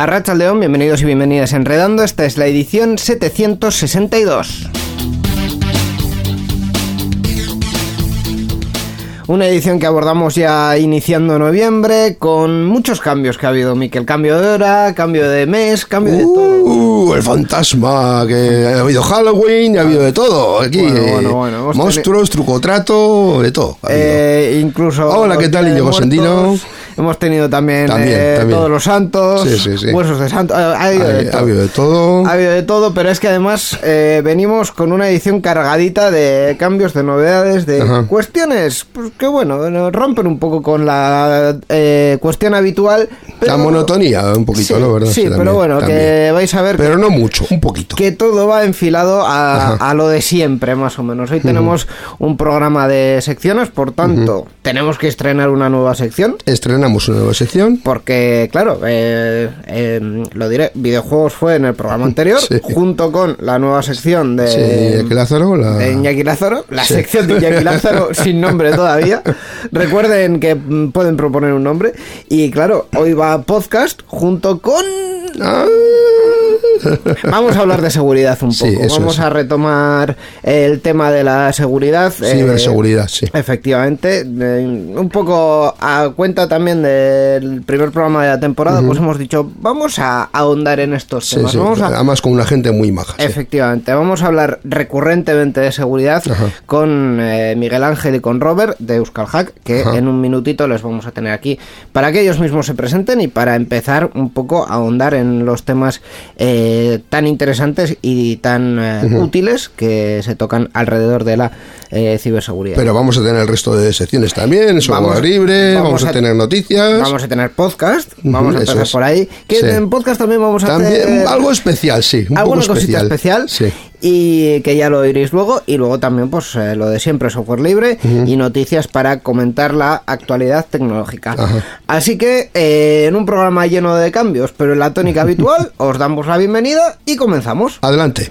A Racha León, bienvenidos y bienvenidas a Enredando. Esta es la edición 762. Una edición que abordamos ya iniciando noviembre con muchos cambios que ha habido, Miquel. Cambio de hora, cambio de mes, cambio de todo. Uh, el fantasma, que ha habido Halloween, ha habido de todo. Aquí, Bueno, eh, bueno, bueno, hemos monstruos, truco trato, de todo. ha. Eh, incluso. Hola, ¿qué tal, Íñigo Sendino? Hemos tenido también, También, eh, también. todos los santos, Sí, sí, sí. huesos de santos. Ha, ha habido Ha- de ha todo. habido de todo. Ha habido de todo, pero es que además eh, venimos con una edición cargadita de cambios, de novedades, de Ajá. cuestiones pues, que, bueno, rompen un poco con la eh, cuestión habitual. Pero, La monotonía, un poquito, sí, ¿no? ¿Verdad? Sí, pero bueno, que vais a ver Pero no mucho, un poquito. que todo va enfilado a, lo de siempre, más o menos. Hoy tenemos un programa de secciones, por tanto, tenemos que estrenar una nueva sección. Estrenamos una nueva sección. Porque, claro, eh, eh, lo diré, videojuegos fue en el programa anterior, Sí. junto con la nueva sección de, Sí, Iñaki Lázaro, la- de Iñaki Lázaro, la Sí. sección de Iñaki Lázaro sin nombre todavía. Recuerden que mm, pueden proponer un nombre. Y claro, hoy va podcast junto con... Ah, Vamos a hablar de seguridad un Sí, poco. eso Vamos es. a retomar el tema de la seguridad. eh, Ciberseguridad, sí. Efectivamente, de- un poco a cuenta también del primer programa de la temporada, pues hemos dicho, vamos a ahondar en estos sí, temas. sí. Vamos a- Además con una gente muy maja. sí. Efectivamente, vamos a hablar recurrentemente de seguridad Ajá. con eh, Miguel Ángel y con Robert de Euskal Hack, que Ajá. en un minutito les vamos a tener aquí para que ellos mismos se presenten y para empezar un poco a ahondar en los temas eh, tan interesantes y tan eh, útiles que se tocan alrededor de la eh, ciberseguridad. Pero vamos a tener el resto de secciones también, software Vamos- libre, vamos vamos, a, a- tener noticias. Vamos a tener podcast, vamos a eso empezar es. por ahí. Que Sí. en podcast también vamos a También hacer algo especial, sí, un alguna poco cosita especial. especial. Sí. Y que ya lo oiréis luego. Y luego también, pues eh, lo de siempre, software libre y noticias para comentar la actualidad tecnológica. Ajá. Así que eh, en un programa lleno de cambios, pero en la tónica habitual, os damos la bienvenida y comenzamos. Adelante.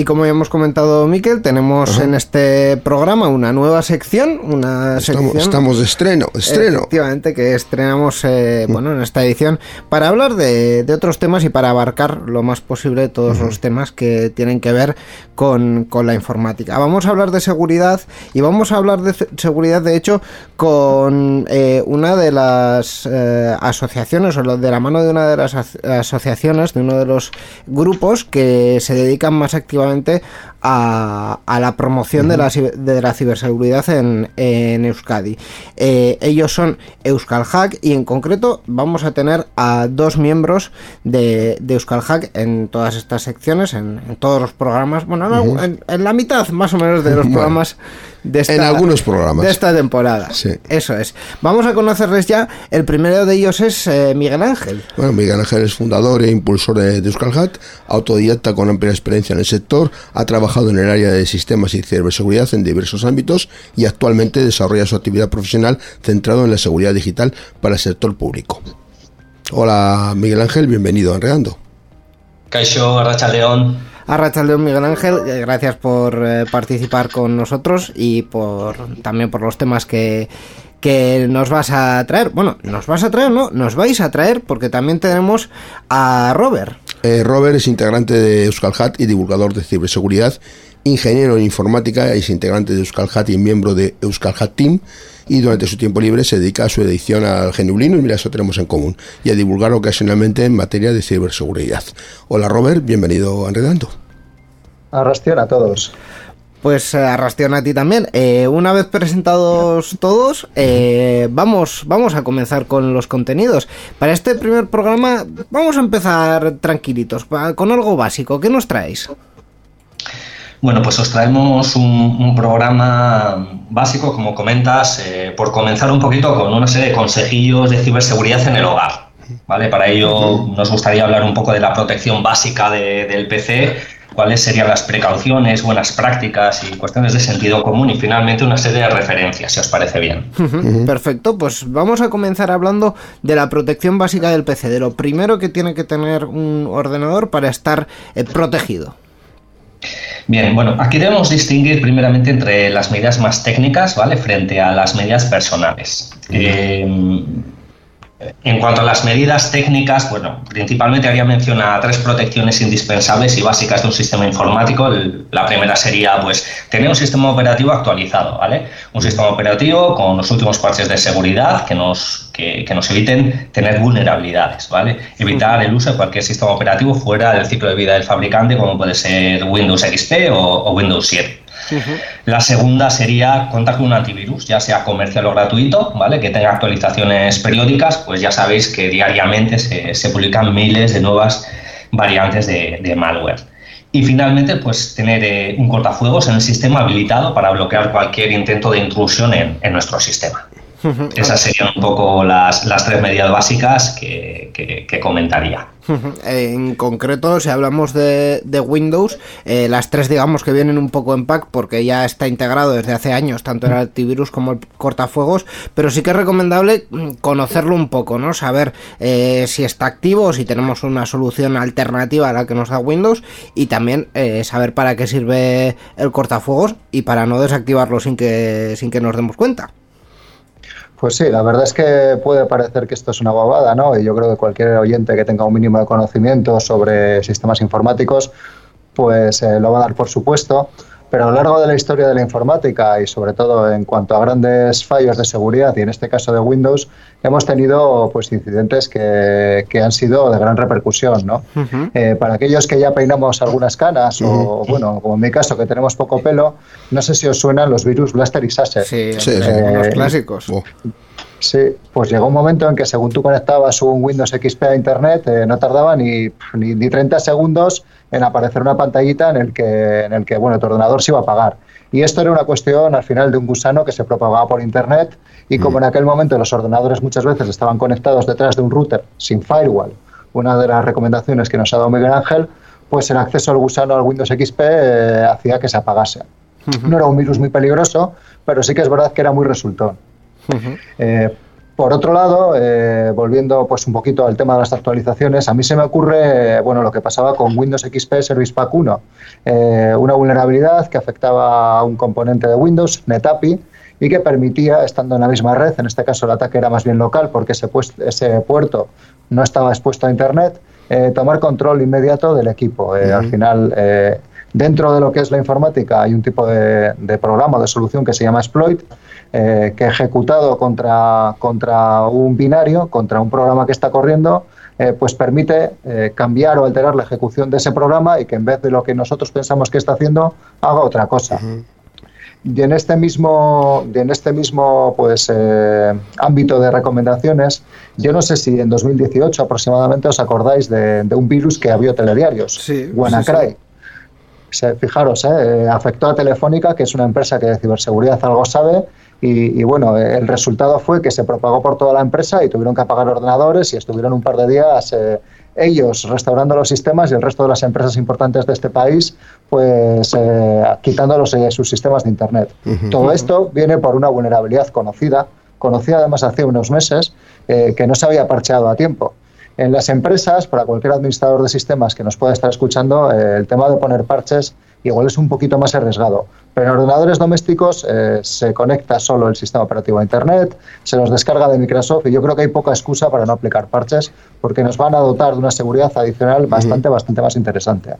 Y como ya hemos comentado, Miquel, tenemos en este programa una nueva sección, una Estamos, sección estamos de estreno, estreno. Efectivamente, que estrenamos eh, bueno, en esta edición para hablar de, de otros temas y para abarcar lo más posible todos los temas que tienen que ver con, con la informática. Vamos a hablar de seguridad y vamos a hablar de seguridad, de hecho, con eh, una de las eh, asociaciones o de la mano de una de las aso- asociaciones, de uno de los grupos que se dedican más activamente obviamente a, a la promoción de, la, de la ciberseguridad en, en Euskadi. Eh, ellos son Euskal Hack y en concreto vamos a tener a dos miembros de, de Euskal Hack en todas estas secciones, en, en todos los programas, bueno, en, algún- en- en la mitad más o menos de los Bueno. programas de esta, En algunos programas. de esta temporada. Sí. Eso es. Vamos a conocerles ya. El primero de ellos es eh, Miguel Ángel. Bueno, Miguel Ángel es fundador e impulsor de, de Euskalhat, autodidacta con amplia experiencia en el sector, ha trabajado en el área de sistemas y ciberseguridad en diversos ámbitos y actualmente desarrolla su actividad profesional centrado en la seguridad digital para el sector público. Hola Miguel Ángel, bienvenido a Enredando. Caixo, Arrachaldeón. Arrachaldeón Miguel Ángel, eh, gracias por eh, participar con nosotros y por también por los temas que, que nos vas a traer. Bueno, nos vas a traer, ¿no? Nos vais a traer porque también tenemos a Robert. Eh, Robert es integrante de Euskalhat y divulgador de ciberseguridad, ingeniero en informática, es integrante de Euskalhat y miembro de Euskalhat Team y durante su tiempo libre se dedica a su edición al Genublino y mira, eso tenemos en común, y a divulgar ocasionalmente en materia de ciberseguridad. Hola Robert, bienvenido a Enredando. Arrastión a todos. Pues eh, arrastión a ti también. Eh, una vez presentados todos, eh, vamos, vamos a comenzar con los contenidos. Para este primer programa vamos a empezar tranquilitos, con algo básico. ¿Qué nos traéis? Bueno, pues os traemos un, un programa básico, como comentas, eh, por comenzar un poquito con una serie de consejillos de ciberseguridad en el hogar. ¿vale? Para ello nos gustaría hablar un poco de la protección básica de- del PC, cuáles serían las precauciones, buenas prácticas y cuestiones de sentido común y finalmente una serie de referencias, si os parece bien. Perfecto, pues vamos a comenzar hablando de la protección básica del PC, de lo primero que tiene que tener un ordenador para estar eh, protegido. Bien, bueno, aquí debemos distinguir primeramente entre las medidas más técnicas, ¿vale? Frente a las medidas personales. Eh, en cuanto a las medidas técnicas, bueno, principalmente haría mención a tres protecciones indispensables y básicas de un sistema informático. El- la primera sería, pues, tener un sistema operativo actualizado, ¿vale? Un sistema operativo con los últimos parches de seguridad que nos, que, que nos eviten tener vulnerabilidades, ¿vale? Evitar el uso de cualquier sistema operativo fuera del ciclo de vida del fabricante, como puede ser Windows XP o, o Windows 7. La segunda sería contar con un antivirus, ya sea comercial o gratuito, ¿vale? Que tenga actualizaciones periódicas, pues ya sabéis que diariamente se, publican miles de nuevas variantes de, malware. Y finalmente, pues tener eh, un cortafuegos en el sistema habilitado para bloquear cualquier intento de intrusión en nuestro sistema. Esas serían un poco las, las tres medidas básicas que, que- que comentaría. En concreto, si hablamos de, de Windows, eh, las tres digamos que vienen un poco en pack porque ya está integrado desde hace años, tanto el antivirus como el cortafuegos, pero sí que es recomendable mm, conocerlo un poco, ¿no? Saber eh, si está activo si tenemos una solución alternativa a la que nos da Windows y también eh, saber para qué sirve el cortafuegos y para no desactivarlo sin que, sin que nos demos cuenta. Pues sí, la verdad es que puede parecer que esto es una bobada, ¿no? Y yo creo que cualquier oyente que tenga un mínimo de conocimiento sobre sistemas informáticos, pues eh, lo va a dar por supuesto. Pero a lo largo de la historia de la informática y sobre todo en cuanto a grandes fallos de seguridad y en este caso de Windows, hemos tenido pues incidentes que, que han sido de gran repercusión, ¿no? Eh, para aquellos que ya peinamos algunas canas o, bueno, como en mi caso que tenemos poco pelo, no sé si os suenan los virus Blaster y Sasser. Sí, Sí, hombre, sí. los Eh, clásicos. Oh, Sí, pues llegó un momento en que según tú conectabas un Windows XP a Internet, eh, no tardaba ni, ni, ni 30 segundos en aparecer una pantallita en el que, en el que bueno, tu ordenador se iba a apagar. Y esto era una cuestión al final de un gusano que se propagaba por Internet y como en aquel momento los ordenadores muchas veces estaban conectados detrás de un router sin firewall, una de las recomendaciones que nos ha dado Miguel Ángel, pues el acceso al gusano al Windows XP eh, hacía que se apagase. No era un virus muy peligroso, pero sí que es verdad que era muy resultón. Eh, por otro lado, eh, volviendo pues un poquito al tema de las actualizaciones, a mí se me ocurre eh, bueno lo que pasaba con Windows XP Service Pack 1, eh, una vulnerabilidad que afectaba a un componente de Windows, NetAPI, y que permitía, estando en la misma red, en este caso el ataque era más bien local porque ese, ese puerto no estaba expuesto a Internet, tomar control inmediato del equipo. Al final, dentro de lo que es la informática hay un tipo de, de programa, de solución que se llama exploit, eh, que ejecutado contra, contra un binario, contra un programa que está corriendo, eh, pues permite eh, cambiar o alterar la ejecución de ese programa y que en vez de lo que nosotros pensamos que está haciendo, haga otra cosa. Y en este mismo, y en este mismo pues, eh, ámbito de recomendaciones, yo no sé si en 2018 aproximadamente os acordáis de, de un virus que había telediarios, Sí, WannaCry. sí, fijaros, eh, afectó a Telefónica, que es una empresa que de ciberseguridad algo sabe, y, bueno, el resultado fue que se propagó por toda la empresa y tuvieron que apagar ordenadores y estuvieron un par de días eh, ellos restaurando los sistemas y el resto de las empresas importantes de este país pues eh, quitándolos de sus sistemas de Internet. Todo esto viene por una vulnerabilidad conocida, conocida además hace unos meses, que no se había parcheado a tiempo. En las empresas, para cualquier administrador de sistemas que nos pueda estar escuchando, el tema de poner parches igual es un poquito más arriesgado. Pero en ordenadores domésticos eh, se conecta solo el sistema operativo a Internet, se los descarga de Microsoft y yo creo que hay poca excusa para no aplicar parches porque nos van a dotar de una seguridad adicional bastante, bastante más interesante.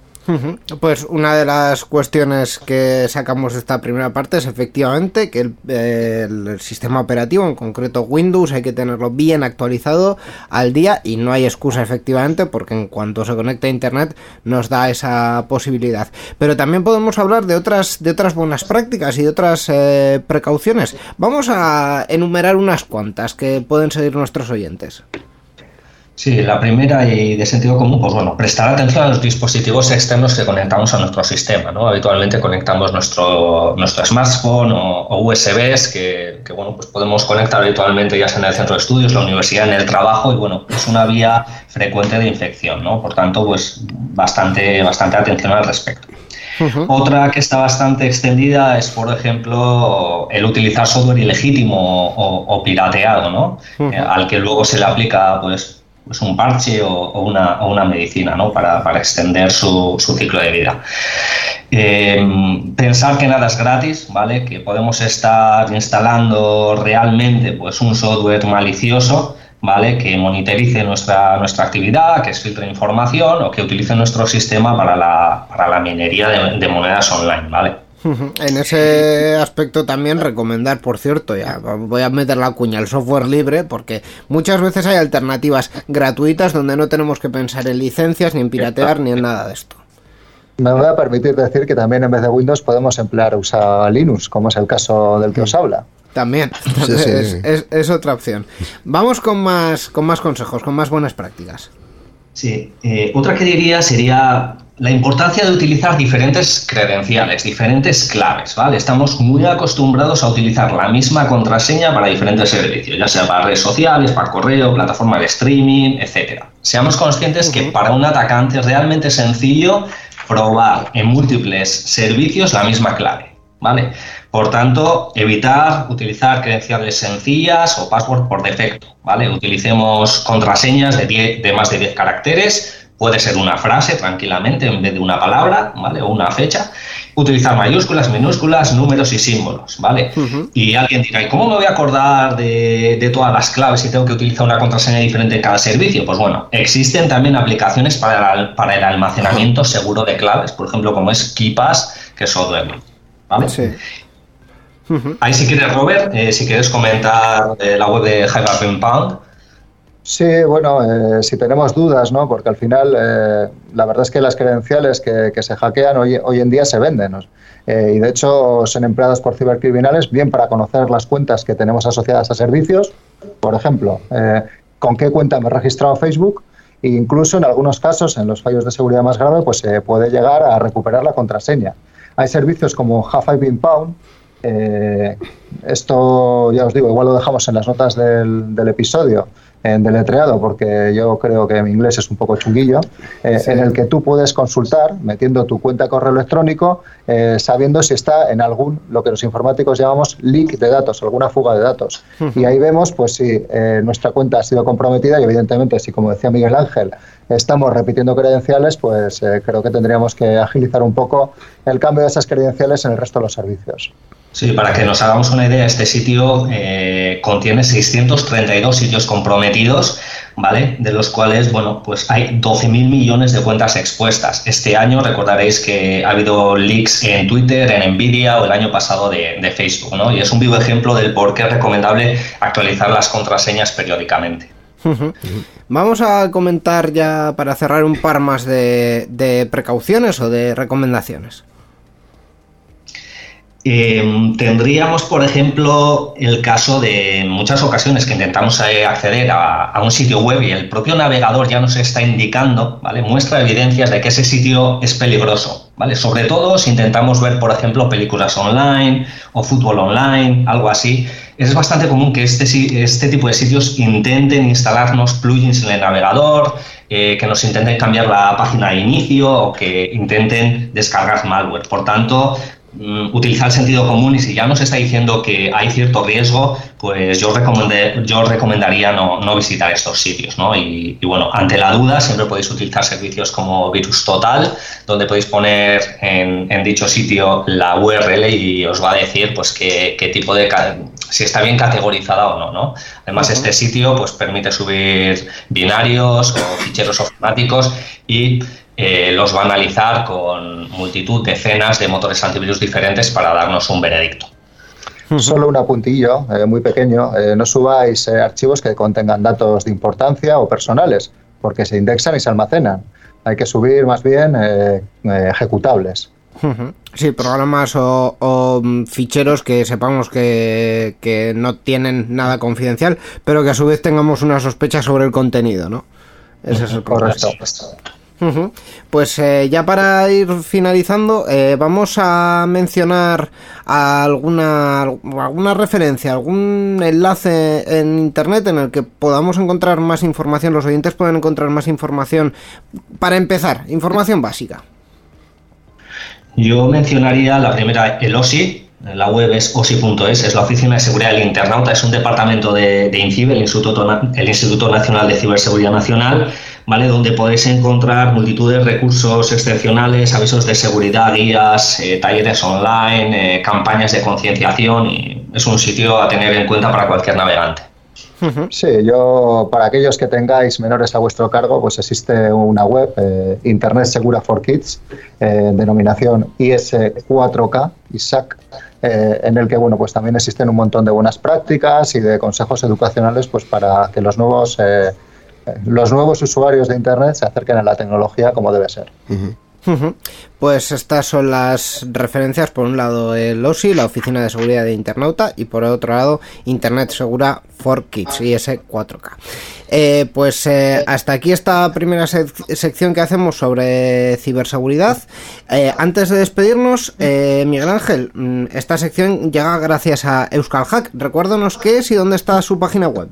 Pues una de las cuestiones que sacamos de esta primera parte es efectivamente que el, sistema operativo, en concreto Windows, hay que tenerlo bien actualizado al día y no hay excusa efectivamente porque en cuanto se conecta a Internet nos da esa posibilidad. Pero también podemos hablar de otras, de otras buenas prácticas y de otras eh, precauciones. Vamos a enumerar unas cuantas que pueden seguir nuestros oyentes. Sí, la primera y de sentido común, pues bueno, prestar atención a los dispositivos externos que conectamos a nuestro sistema, ¿no? Habitualmente conectamos nuestro, nuestro smartphone o, USBs que, bueno, pues podemos conectar habitualmente ya sea en el centro de estudios, la universidad, en el trabajo y bueno, es una vía frecuente de infección, ¿no? Por tanto, pues bastante, bastante atención al respecto. Otra que está bastante extendida es, por ejemplo, el utilizar software ilegítimo o, pirateado, ¿no? Eh, al que luego se le aplica, pues, pues un parche o, una, o una, medicina ¿no? para, para extender su, su, ciclo de vida. Eh, pensar que nada es gratis, ¿vale? que podemos estar instalando realmente pues, un software malicioso ¿vale? que monitorice nuestra, nuestra actividad, que filtre información o que utilice nuestro sistema para la, para la minería de, de monedas online. ¿vale? En ese aspecto también recomendar, por cierto, ya voy a meter la cuña al software libre porque muchas veces hay alternativas gratuitas donde no tenemos que pensar en licencias, ni en piratear, ni en nada de esto. Me voy a permitir decir que también en vez de Windows podemos emplear usar Linux, como es el caso del que os habla. También, Es, otra opción. Vamos con más, con más consejos, con más buenas prácticas. Sí, eh, otra que diría sería la importancia de utilizar diferentes credenciales, diferentes claves, ¿vale? Estamos muy acostumbrados a utilizar la misma contraseña para diferentes servicios, ya sea para redes sociales, para correo, plataforma de streaming, etcétera. Seamos conscientes que para un atacante es realmente sencillo probar en múltiples servicios la misma clave, ¿vale? Por tanto, evitar utilizar credenciales sencillas o password por defecto, ¿vale? Utilicemos contraseñas de, de más de 10 caracteres Puede ser una frase tranquilamente en vez de una palabra, ¿vale? O una fecha. Utilizar mayúsculas, minúsculas, números y símbolos, ¿vale? Y alguien dirá, ¿y cómo me voy a acordar de, todas las claves si tengo que utilizar una contraseña diferente en cada servicio? Pues bueno, existen también aplicaciones para, para el almacenamiento seguro de claves, por ejemplo, como es KeePass, que es software, ¿vale? Sí. Ahí si quieres, Robert, eh, si quieres comentar eh, la web de Hyper Pound, Sí, bueno, eh, si tenemos dudas, ¿no? Porque al final eh, la verdad es que las credenciales que, se hackean hoy, hoy, en día se venden. Eh, y de hecho son empleadas por cibercriminales bien para conocer las cuentas que tenemos asociadas a servicios. Por ejemplo, con qué cuenta me he registrado Facebook. E incluso en algunos casos, en los fallos de seguridad más graves, pues se puede llegar a recuperar la contraseña. Hay servicios como I Been Pound, esto ya os digo, igual lo dejamos en las notas del episodio, en deletreado, porque yo creo que mi inglés es un poco chunguillo, eh, en el que tú puedes consultar metiendo tu cuenta de correo electrónico, eh, sabiendo si está en algún, lo que los informáticos llamamos leak de datos, alguna fuga de datos. Y ahí vemos, pues si eh, nuestra cuenta ha sido comprometida y evidentemente, si como decía Miguel Ángel, estamos repitiendo credenciales, pues creo que tendríamos que agilizar un poco el cambio de esas credenciales en el resto de los servicios. Sí, para que nos hagamos una idea, este sitio eh, contiene 632 sitios comprometidos, ¿vale? De los cuales, bueno, pues hay 12.000 millones de cuentas expuestas. Este año recordaréis que ha habido leaks en Twitter, en Nvidia o el año pasado de, Facebook, ¿no? Y es un vivo ejemplo del por qué es recomendable actualizar las contraseñas periódicamente. Vamos a comentar ya para cerrar un par más de precauciones o de recomendaciones. Eh, tendríamos, por ejemplo, el caso de muchas ocasiones que intentamos eh, acceder a, un sitio web y el propio navegador ya nos está indicando, ¿vale? Muestra evidencias de que ese sitio es peligroso, ¿vale? Sobre todo si intentamos ver, por ejemplo, películas online o fútbol online, algo así. Es bastante común que este, este tipo de sitios intenten instalarnos plugins en el navegador, eh, que nos intenten cambiar la página de inicio o que intenten descargar malware. Por tanto, utilizar el sentido común y si ya nos está diciendo que hay cierto riesgo, pues yo, recomendé, yo recomendaría no, no, visitar estos sitios. ¿no? Y, y, bueno, ante la duda siempre podéis utilizar servicios como Virus Total, donde podéis poner en, en dicho sitio la URL y os va a decir pues qué, qué tipo de si está bien categorizada o no, ¿no? Además, uh -huh. este sitio pues permite subir binarios o ficheros ofimáticos y eh, los va a analizar con multitud, decenas de motores antivirus diferentes para darnos un veredicto. Solo un apuntillo eh, muy pequeño. Eh, no subáis eh, archivos que contengan datos de importancia o personales, porque se indexan y se almacenan. Hay que subir más bien eh, ejecutables. Sí, programas o, o, ficheros que sepamos que, que, no tienen nada confidencial, pero que a su vez tengamos una sospecha sobre el contenido, ¿no? Ese es el correcto. Uh -huh. Pues eh, ya para ir finalizando, eh, vamos a mencionar alguna, alguna referencia, algún enlace en internet en el que podamos encontrar más información, los oyentes pueden encontrar más información. Para empezar, información básica. Yo mencionaría la primera, el OSI, la web es osi.es, es la Oficina de Seguridad del Internauta, es un departamento de, de INCIBE, el Instituto, el Instituto Nacional de Ciberseguridad Nacional, ¿vale? donde podéis encontrar multitud de recursos excepcionales, avisos de seguridad, guías, eh, talleres online, eh, campañas de concienciación y es un sitio a tener en cuenta para cualquier navegante. Sí, yo, para aquellos que tengáis menores a vuestro cargo, pues existe una web, eh, Internet Segura for Kids, eh, denominación IS4K, ISAC, eh, en el que, bueno, pues también existen un montón de buenas prácticas y de consejos educacionales, pues para que los nuevos, eh, los nuevos usuarios de Internet se acerquen a la tecnología como debe ser. Pues estas son las referencias, por un lado el OSI, la Oficina de Seguridad de Internauta, y por otro lado Internet Segura for Kids, IS4K. Eh, pues eh, hasta aquí esta primera sec sección que hacemos sobre ciberseguridad. Eh, antes de despedirnos, eh, Miguel Ángel, mm, esta sección llega gracias a Euskal Hack. Recuérdanos qué es y dónde está su página web.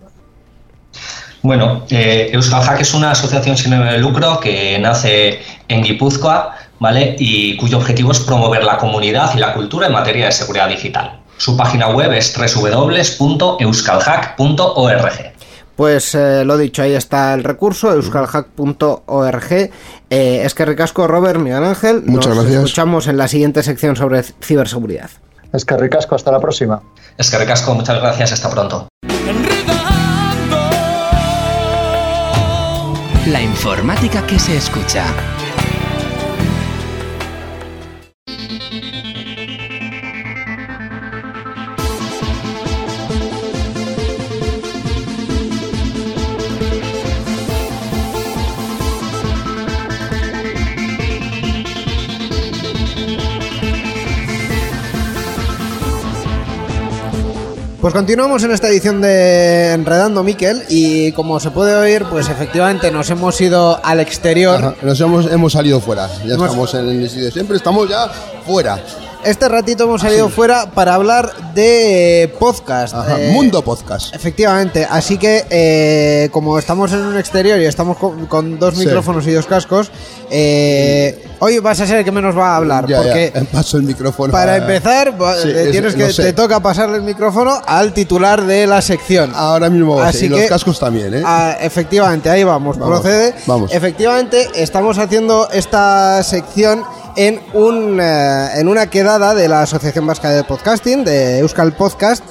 Bueno, eh, Euskal Hack es una asociación sin ánimo de lucro que nace en Guipúzcoa, ¿vale? Y cuyo objetivo es promover la comunidad y la cultura en materia de seguridad digital. Su página web es www.euskalhack.org. Pues eh, lo dicho, ahí está el recurso, euskalhack.org. Eh, es que ricasco, Robert, Miguel Ángel. Muchas Nos gracias. escuchamos en la siguiente sección sobre ciberseguridad. Es que ricasco, hasta la próxima. Es que ricasco, muchas gracias, hasta pronto. Informática que se escucha. Pues continuamos en esta edición de Enredando Miquel y como se puede oír, pues efectivamente nos hemos ido al exterior. Ajá, nos hemos, hemos salido fuera. Ya Hemos- estamos en el sitio siempre, estamos ya fuera. Este ratito hemos salido fuera para hablar de podcast. Ajá, Eh, Mundo Podcast. Efectivamente, así que eh, como estamos en un exterior y estamos con, con dos Sí. micrófonos y dos cascos, eh, hoy vas a ser el que menos va a hablar. Ya, porque ya, paso el micrófono. para a- empezar, va- Sí, es- tienes que te toca pasarle el micrófono al titular de la sección. Ahora mismo Así y los que- cascos también, ¿eh? Ah, efectivamente, ahí vamos, Vamos, procede. vamos. Efectivamente, estamos haciendo esta sección en, un, eh, en una quedada de la Asociación Vasca de Podcasting, de Euskal Podcast.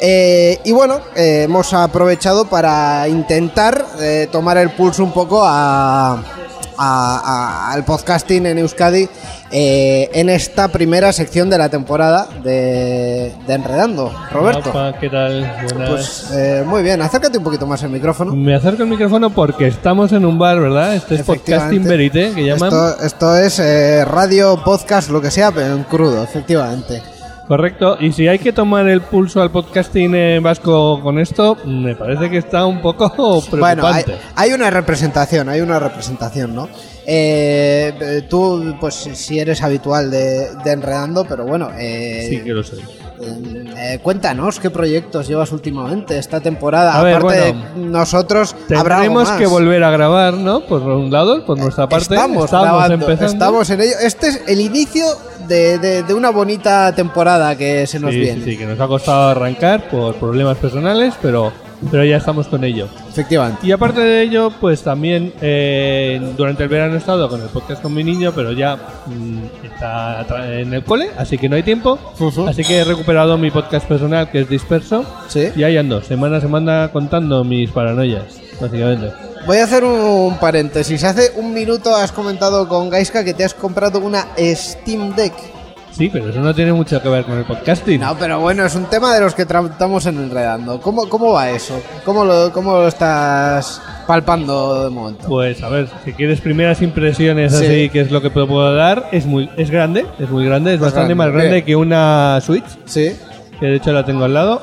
Eh, y bueno, eh, hemos aprovechado para intentar tomar el pulso un poco a- a- al podcasting en Euskadi eh, en esta primera sección de la temporada de, de Enredando. Roberto. Opa, ¿qué tal? Buenas. Pues eh, muy bien, acércate un poquito más el micrófono. Me acerco el micrófono porque estamos en un bar, ¿verdad? Este es Podcasting. Verite, que llaman. Esto, esto es eh, radio, podcast, lo que sea, pero en crudo, efectivamente. Correcto, y si hay que tomar el pulso al podcasting en vasco con esto, me parece que está un poco preocupante. Bueno, hay, hay una representación, hay una representación, ¿no? Eh, eh, tú, pues si eres habitual de, de Enredando, pero bueno, eh, Sí que lo sé. eh, cuéntanos qué proyectos llevas últimamente esta temporada. A ver, Aparte bueno, de nosotros, Tendremos que volver a grabar, ¿no? Por un lado, por nuestra parte. Estamos, grabando, empezando. estamos en ello. Este es el inicio de, de- de una bonita temporada que se nos sí, viene. sí, sí, que nos ha costado arrancar por problemas personales, pero, pero ya estamos con ello. Efectivamente. Y aparte de ello, pues también eh, durante el verano he estado con el podcast con mi niño, pero ya mm, está en el cole, así que no hay tiempo. Así que he recuperado mi podcast personal, que es disperso. Sí. Y ahí ando, semana a semana contando mis paranoias, básicamente. Voy a hacer un paréntesis. Hace un minuto has comentado con Gaiska que te has comprado una Steam Deck. Sí, pero eso no tiene mucho que ver con el podcasting. No, pero bueno, es un tema de los que tratamos en Enredando. ¿Cómo, cómo va eso? ¿Cómo lo, ¿Cómo lo estás palpando de momento? Pues a ver, si quieres primeras impresiones Sí. así, que es lo que puedo dar, es muy es grande, es muy grande, es bastante grande, más grande que una Switch, Sí. que de hecho la tengo al lado.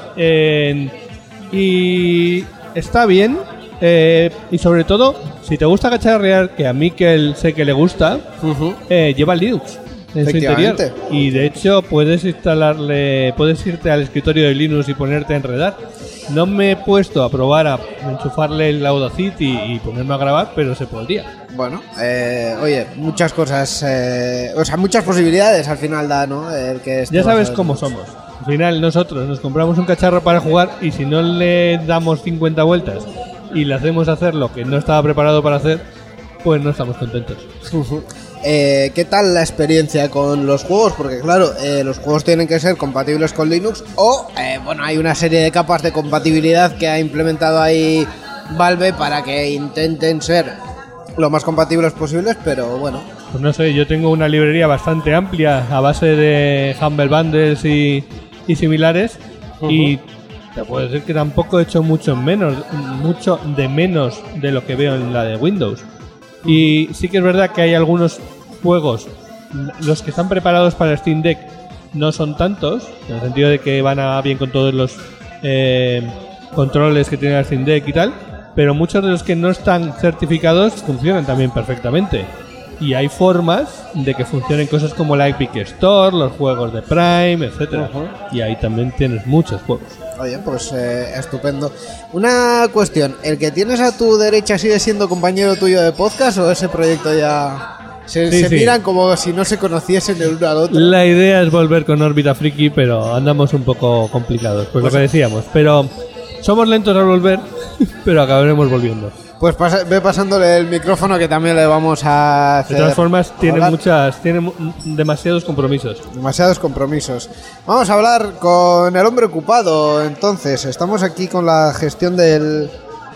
Y está bien, eh, y sobre todo, si te gusta cacharrear, que a Mikel sé que le gusta, eh, lleva Linux en su interior. Y de hecho puedes instalarle, puedes irte al escritorio de Linux y ponerte a enredar. No me he puesto a probar a enchufarle el Audacity y ponerme a grabar, pero se podría. Bueno, eh, oye, muchas cosas, eh, o sea, muchas posibilidades al final da, ¿no? El que Ya sabes cómo somos. Al final nosotros nos compramos un cacharro para jugar y si no le damos 50 vueltas y le hacemos hacer lo que no estaba preparado para hacer, pues no estamos contentos. Eh, ¿Qué tal la experiencia con los juegos? Porque claro, eh, los juegos tienen que ser compatibles con Linux o, eh, bueno, hay una serie de capas de compatibilidad que ha implementado ahí Valve para que intenten ser lo más compatibles posibles, pero bueno, Pues no sé, yo tengo una librería bastante amplia a base de Humble Bundles y, y similares y te puedo decir que tampoco he hecho mucho menos, mucho de menos de lo que veo en la de Windows. Y sí que es verdad que hay algunos juegos, los que están preparados para Steam Deck no son tantos, en el sentido de que van a bien con todos los eh, controles que tiene el Steam Deck y tal, pero muchos de los que no están certificados funcionan también perfectamente. Y hay formas de que funcionen cosas como la Epic Store, los juegos de Prime, etcétera. Y ahí también tienes muchos juegos. oye, pues eh, estupendo. Una cuestión, ¿el que tienes a tu derecha sigue siendo compañero tuyo de podcast o ese proyecto ya... Se, Sí, se sí. miran como si no se conociesen el uno al otro. La idea es volver con órbita friki, pero andamos un poco complicados, pues lo que decíamos. Pero somos lentos al volver, pero acabaremos volviendo. Pues pasa- ve pasándole el micrófono que también le vamos a De hacer. todas formas, tiene hablar. muchas, tiene demasiados compromisos. Demasiados compromisos. Vamos a hablar con el hombre ocupado. Entonces, estamos aquí con la gestión del,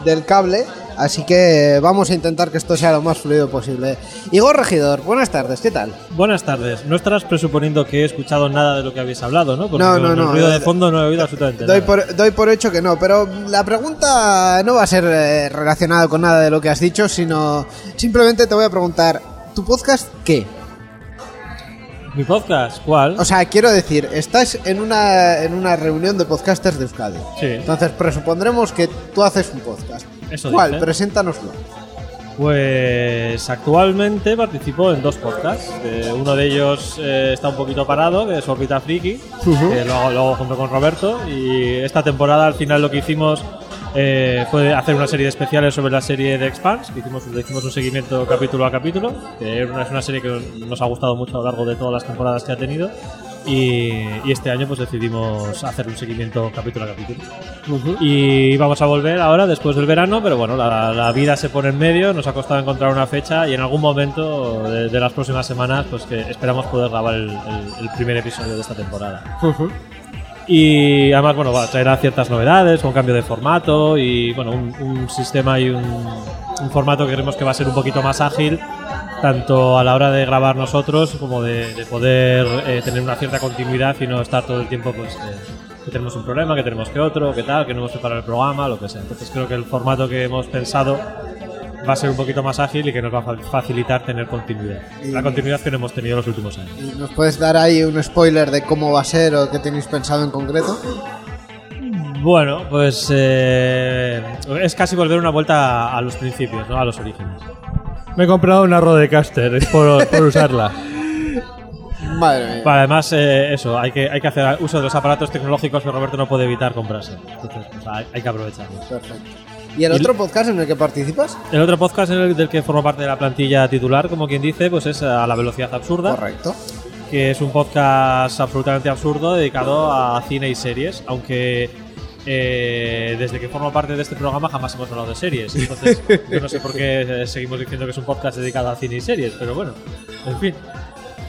del cable. Así que vamos a intentar que esto sea lo más fluido posible. Igor Regidor, buenas tardes, ¿qué tal? Buenas tardes. No estarás presuponiendo que he escuchado nada de lo que habéis hablado, ¿no? Porque No, no, el no, ruido de fondo no he oído absolutamente Doy nada. por, doy por hecho que no, pero la pregunta no va a ser eh, relacionada con nada de lo que has dicho, sino simplemente te voy a preguntar, ¿tu podcast qué? ¿Mi podcast? ¿Cuál? O sea, quiero decir, estás en una, en una reunión de podcasters de Euskadi. Sí. Entonces, presupondremos que tú haces un podcast. Eso ¿Cuál? dice. Preséntanoslo. Pues actualmente participo en dos podcasts. Eh, uno de ellos eh, está un poquito parado, que es Orbita Friki, que lo hago, lo hago junto con Roberto. Y esta temporada al final lo que hicimos eh, fue hacer una serie de especiales sobre la serie de Expanse, que hicimos, le hicimos un seguimiento capítulo a capítulo, que es una, es una serie que nos ha gustado mucho a lo largo de todas las temporadas que ha tenido. Y, y este año pues decidimos hacer un seguimiento capítulo a capítulo. Y vamos a volver ahora después del verano, pero bueno, la, la vida se pone en medio, nos ha costado encontrar una fecha y en algún momento de, de las próximas semanas pues que esperamos poder grabar el, el- el primer episodio de esta temporada. Y además, bueno, va, traerá ciertas novedades, un cambio de formato y bueno, un, un sistema y un, un formato que creemos que va a ser un poquito más ágil, tanto a la hora de grabar nosotros como de, de poder eh, tener una cierta continuidad y no estar todo el tiempo pues que, que tenemos un problema, que tenemos que otro, que tal, que no hemos preparado el programa, lo que sea. Entonces creo que el formato que hemos pensado va a ser un poquito más ágil y que nos va a fa- facilitar tener continuidad. La continuidad que no hemos tenido los últimos años. ¿Y ¿Nos puedes dar ahí un spoiler de cómo va a ser o qué tenéis pensado en concreto? Bueno, pues eh, es casi volver una vuelta a los principios, ¿no? A los orígenes. Me he comprado una Rodecaster, es por, por usarla. Madre mía. Vale, además, eh, eso, hay que, hay que hacer uso de los aparatos tecnológicos que Roberto no puede evitar comprarse. Entonces, pues, hay, hay que aprovecharlos. Perfecto. ¿Y el otro podcast en el que participas? El otro podcast en el del que formo parte de la plantilla titular, como quien dice, pues es a la velocidad absurda. Correcto. que es un podcast absolutamente absurdo dedicado a cine y series, aunque eh, desde que formo parte de este programa jamás hemos hablado de series. Entonces, yo no sé por qué eh, seguimos diciendo que es un podcast dedicado a cine y series, pero bueno, en fin.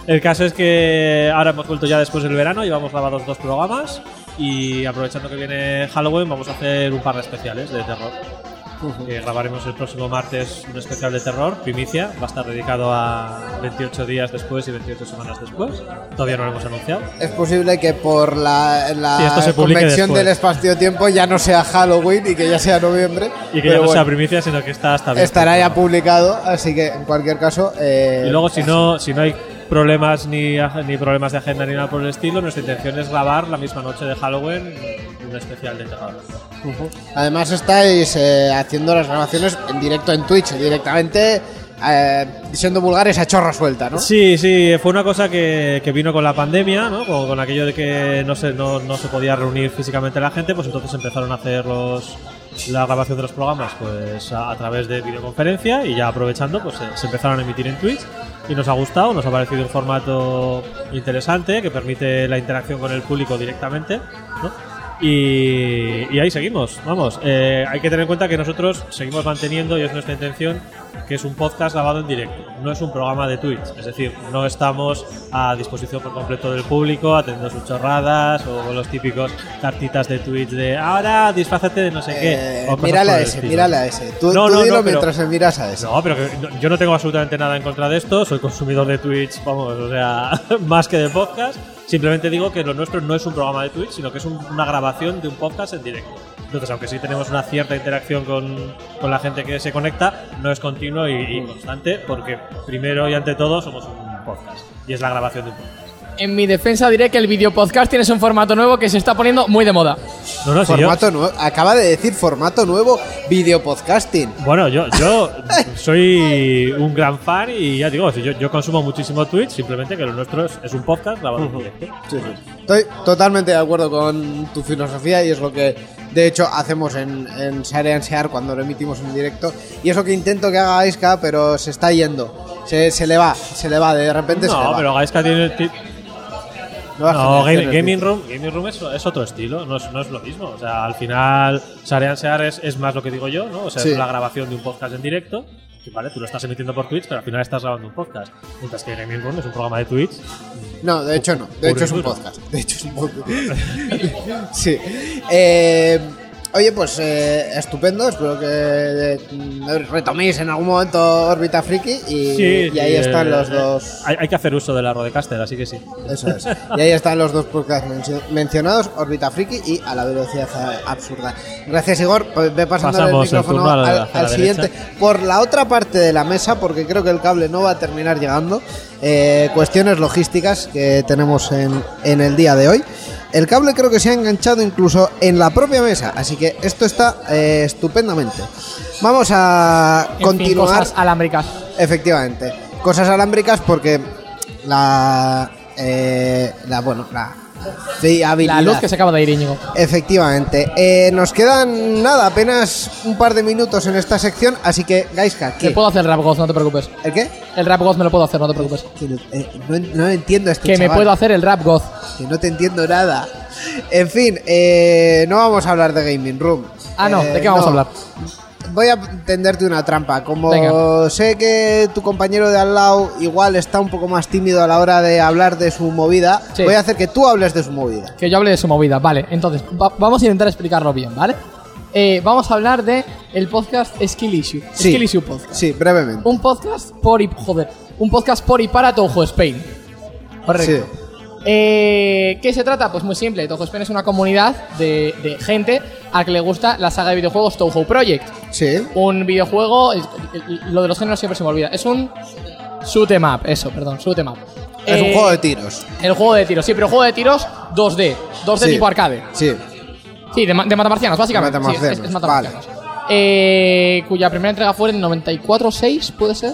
El caso es que ahora hemos vuelto ya después del verano, llevamos grabados dos programas y aprovechando que viene Halloween vamos a hacer un par de especiales de terror. Eh, grabaremos el próximo martes un especial de terror, primicia, va a estar dedicado a 28 días después y 28 semanas después. Todavía no lo hemos anunciado. Es posible que por la, la Sí, convención del espacio-tiempo ya no sea Halloween y que ya sea noviembre. Y que ya no sea bueno, primicia, sino que está hasta estará ya publicado, así que en cualquier caso. eh, Y luego, si no, si no hay problemas ni, ni problemas de agenda ni nada por el estilo, nuestra intención es grabar la misma noche de Halloween un especial de terror. Además estáis eh, haciendo las grabaciones en directo en Twitch, directamente eh, siendo vulgares a chorra suelta, ¿no? Sí, sí, fue una cosa que, que vino con la pandemia, ¿no? Con, con aquello de que no se, no, no se podía reunir físicamente la gente, pues entonces empezaron a hacer los, la grabación de los programas pues a, a través de videoconferencia y ya aprovechando pues se, se empezaron a emitir en Twitch y nos ha gustado, nos ha parecido un formato interesante que permite la interacción con el público directamente, ¿no? Y, y ahí seguimos, vamos. Eh, hay que tener en cuenta que nosotros seguimos manteniendo, y es nuestra intención, que es un podcast grabado en directo, no es un programa de Twitch. Es decir, no estamos a disposición por completo del público, atendiendo sus chorradas o los típicos cartitas de Twitch de ahora disfrázate de no sé qué. Eh, mírale por a ese, mírale a ese. Tú, No, tú no, dilo no, pero- mientras me miras a ese. No, pero que yo no tengo absolutamente nada en contra de esto. Soy consumidor de Twitch, vamos, o sea, más que de podcast. Simplemente digo que lo nuestro no es un programa de Twitch, sino que es un- una grabación de un podcast en directo. Entonces, aunque sí tenemos una cierta interacción con, con la gente que se conecta, no es continuo y, y constante, porque primero y ante todo somos un podcast. Y es la grabación de un podcast. En mi defensa diré que el video podcast tienes un formato nuevo que se está poniendo muy de moda. No, no, si yo- Formato nuevo. Acaba de decir formato nuevo, video podcasting. Bueno, yo, yo soy un gran fan y ya digo, si yo, yo consumo muchísimo Twitch, simplemente que lo nuestro es, es un podcast grabado en directo. Estoy totalmente de acuerdo con tu filosofía y es lo que de hecho hacemos en, en Share and Share cuando lo emitimos en directo. Y es lo que intento que haga Aiska, pero se está yendo. Se, se le va, se le va, de repente se le No, va. pero Gaiska tiene. No, Game- Gaming. Room, Gaming Room es, es otro estilo, no es, no es lo mismo. O sea, al final, Sarean Sear es, es más lo que digo yo, ¿no? O sea, Sí. es la grabación de un podcast en directo. Que vale, tú lo estás emitiendo por Twitch, pero al final estás grabando un podcast. Mientras que Gaming Room es un programa de Twitch. No, de hecho no. De hecho es un podcast. De hecho es un podcast. sí. Eh, oye, pues eh, estupendo. Espero que eh, retoméis en algún momento Órbita Friki y, Sí, y ahí están eh, los eh, dos. Hay, hay que hacer uso de la Rodecaster, así que sí. Eso es. Y ahí están los dos podcasts mencio- mencionados, Órbita Friki y A la velocidad absurda. Gracias, Igor. Pues Ve pasando Pasamos el micrófono la- al, siguiente. derecha. Por la otra parte de la mesa, porque creo que el cable no va a terminar llegando. Eh, cuestiones logísticas que tenemos en, en el día de hoy. El cable creo que se ha enganchado incluso en la propia mesa, así que esto está eh, estupendamente. Vamos a En fin, continuar. cosas alámbricas. Efectivamente. Cosas alámbricas porque la. eh, la bueno, la. Fiabilidad. La luz que se acaba de ir, Íñigo. Efectivamente. Eh, nos quedan nada, apenas un par de minutos en esta sección, así que, Gaiska, Te ¿qué? puedo hacer el rap goth, no te preocupes. ¿El qué? El rap goth me lo puedo hacer, no te preocupes. Que no, eh, no- no entiendo este Que me puedo hacer el rap goth. Que no te entiendo nada. En fin, eh, no vamos a hablar de Gaming Room. Ah, no, Eh, ¿de qué vamos a hablar? Voy a tenderte una trampa. Como Venga. sé que tu compañero de al lado igual está un poco más tímido a la hora de hablar de su movida, Sí. voy a hacer que tú hables de su movida. Que yo hable de su movida, vale. Entonces, va- vamos a intentar explicarlo bien, ¿vale? Eh, vamos a hablar de el podcast Skill Issue. Sí. Skill Issue Podcast. Sí, brevemente. Un podcast por y joder, un podcast por y para Toho Spain. Correcto. Sí. Eh, ¿Qué se trata? Pues muy simple. Toho Spain es una comunidad de, de gente al que le gusta la saga de videojuegos Touhou Project. Sí. Un videojuego, lo de los géneros siempre se me olvida. Es un shoot 'em up, eso, perdón, shoot 'em up. Es un Eh, juego de tiros. El juego de tiros, sí, pero juego de tiros 2D. 2D Sí. tipo arcade. Sí. Sí, de, ma- de matamarcianos, básicamente. De Sí, es- matamarcianos, es, matamarcianos. Eh, cuya primera entrega fue en 94-6, ¿puede ser?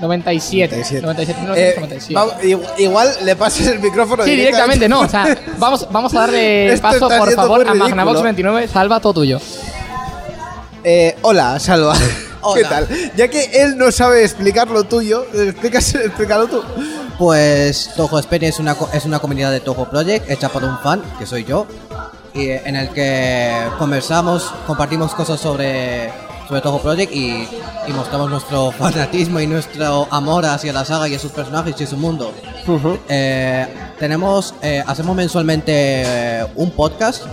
97. 97. 97, Eh, 97. va- igual, igual le pases el micrófono Sí, directamente no. O sea, vamos, vamos a darle Esto paso, por favor, a Magnavox ridículo. 29. Salva todo tuyo. Eh, hola, Salva. ¿Qué tal? Ya que él no sabe explicar lo tuyo, explícalo tú. Pues Toho Spain es una, co- es una comunidad de Toho Project hecha por un fan, que soy yo, y en el que conversamos, compartimos cosas sobre, sobre Toho Project y, y mostramos nuestro fanatismo y nuestro amor hacia la saga y a sus personajes y su mundo. Eh, tenemos, eh, hacemos mensualmente eh, un podcast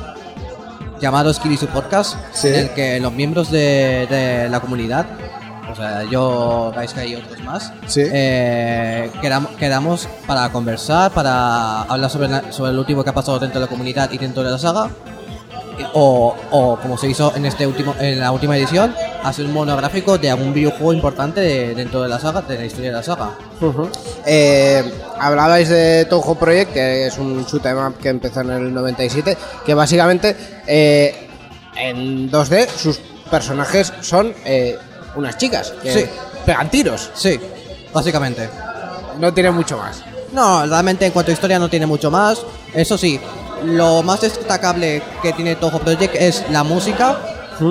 llamado Skirisu Podcast, Sí. en el que los miembros de, de la comunidad, o sea, yo, Gaiska y otros más, Sí. eh, quedam- quedamos para conversar, para hablar sobre, la- sobre el último que ha pasado dentro de la comunidad y dentro de la saga. O, o como se hizo en este último en la última edición, hacer un monográfico de algún videojuego importante de- dentro de la saga, de la historia de la saga. Eh, hablabais de Toho Project, que es un shoot 'em up que empezó en el 97, que básicamente eh, en 2D sus personajes son eh, unas chicas que Sí. pegan tiros. Sí, básicamente. No tiene mucho más. No, realmente en cuanto a historia no tiene mucho más. Eso sí, lo más destacable que tiene Toho Project es la música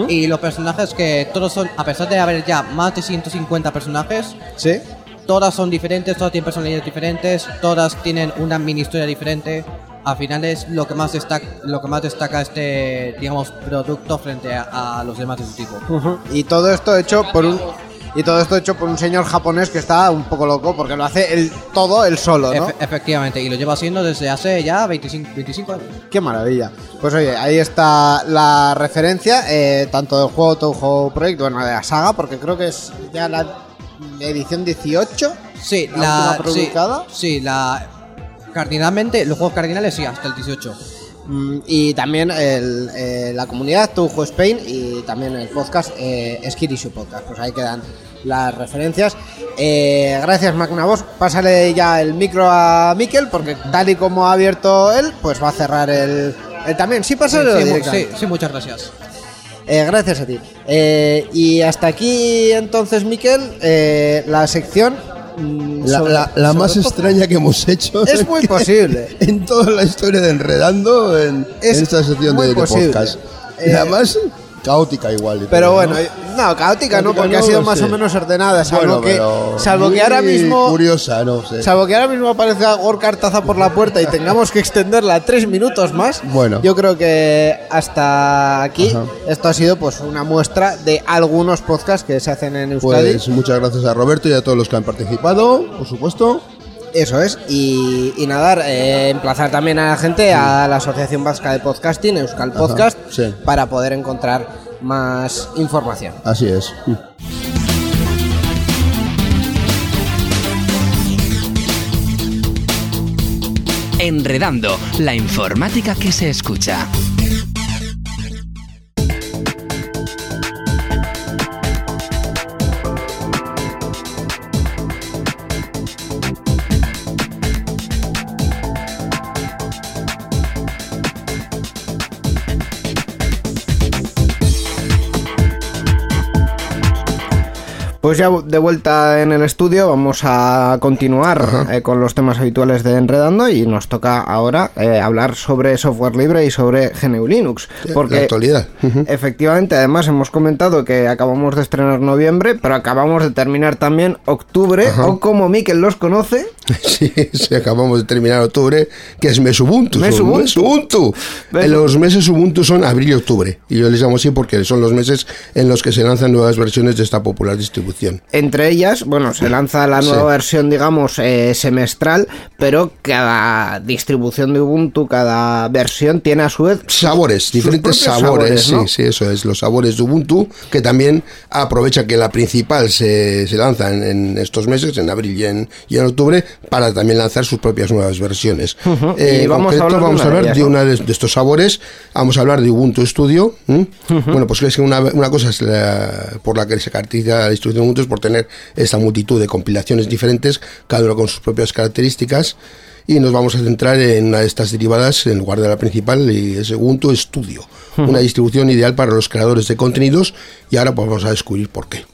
y los personajes que todos son, a pesar de haber ya más de 150 personajes, ¿Sí? todas son diferentes, todas tienen personalidades diferentes, todas tienen una mini historia diferente. Al final es lo que más destaca, lo que más destaca este, digamos, producto frente a, a los demás de su tipo. Y todo esto hecho por un y todo esto hecho por un señor japonés que está un poco loco porque lo hace él todo él solo, ¿no? Efe- efectivamente, y lo lleva haciendo desde hace ya 25, 25 años. Qué maravilla. Pues oye, ahí está la referencia, eh, tanto del juego Toho Project, bueno, de la saga, porque creo que es ya la edición 18. Sí, la, la, última publicada. Sí, sí, la cardinalmente, los juegos cardinales sí, hasta el 18. Mm, Y también el, eh, la comunidad Toho Spain y también el podcast eh, Skirisu Podcast. Pues ahí quedan las referencias. Eh, gracias Magnavox. Pásale ya el micro a Miquel porque tal y como ha abierto él, pues va a cerrar el, el también. Sí, pásale sí, sí, sí, muchas gracias. Eh, gracias a ti. Eh, y hasta aquí entonces, Miquel, la sección... La, más extraña que hemos hecho. Es muy posible. En toda la historia de Enredando, en, Es en esta sección de, de podcast. Eh, la más caótica igual. Pero bueno, ¿no? no, caótica no, porque no, ha sido más sé. o menos ordenada, salvo Bueno, que, salvo que ahora mismo... Curiosa, no sé. Salvo que ahora mismo aparezca Gorka Artaza por la puerta y tengamos que extenderla tres minutos más, Bueno. yo creo que hasta aquí Ajá. esto ha sido pues una muestra de algunos podcasts que se hacen en Euskadi. Pues muchas gracias a Roberto y a todos los que han participado, por supuesto. Eso es, y, y nada, eh, emplazar también a la gente a la Asociación Vasca de Podcasting, Euskal Ajá, Podcast, sí. para poder encontrar más información. Así es. Enredando, la informática que se escucha. Pues ya de vuelta en el estudio vamos a continuar eh, con los temas habituales de Enredando y nos toca ahora eh, hablar sobre software libre y sobre GNU Linux. Porque La actualidad. efectivamente, además hemos comentado que acabamos de estrenar noviembre, pero acabamos de terminar también octubre, o como Mikel los conoce, Sí, sí, acabamos de terminar octubre, que es mes Ubuntu. Mes Ubuntu. mes Ubuntu. Mes los meses Ubuntu son abril y octubre. Y yo les llamo así porque son los meses en los que se lanzan nuevas versiones de esta popular distribución. Entre ellas, bueno, se lanza la nueva Sí. versión, digamos, eh, semestral, pero cada distribución de Ubuntu, cada versión tiene a su vez Sabores, diferentes sabores, sabores, ¿no? sí, sí, eso es, los sabores de Ubuntu, que también aprovecha que la principal se, se lanza en, en estos meses, en abril y en, y en octubre, para también lanzar sus propias nuevas versiones. Ujú, Eh, y en vamos a concreto, hablar de vamos a ellas, de ¿no? una de, de estos sabores, vamos a hablar de Ubuntu Studio. Bueno, pues es que una, una cosa es la- por la que se caracteriza la distribución es por tener esta multitud de compilaciones diferentes, cada uno con sus propias características. Y nos vamos a centrar en una de estas derivadas en lugar de la principal, y es Ubuntu Studio, una distribución ideal para los creadores de contenidos. Y ahora pues vamos a descubrir por qué.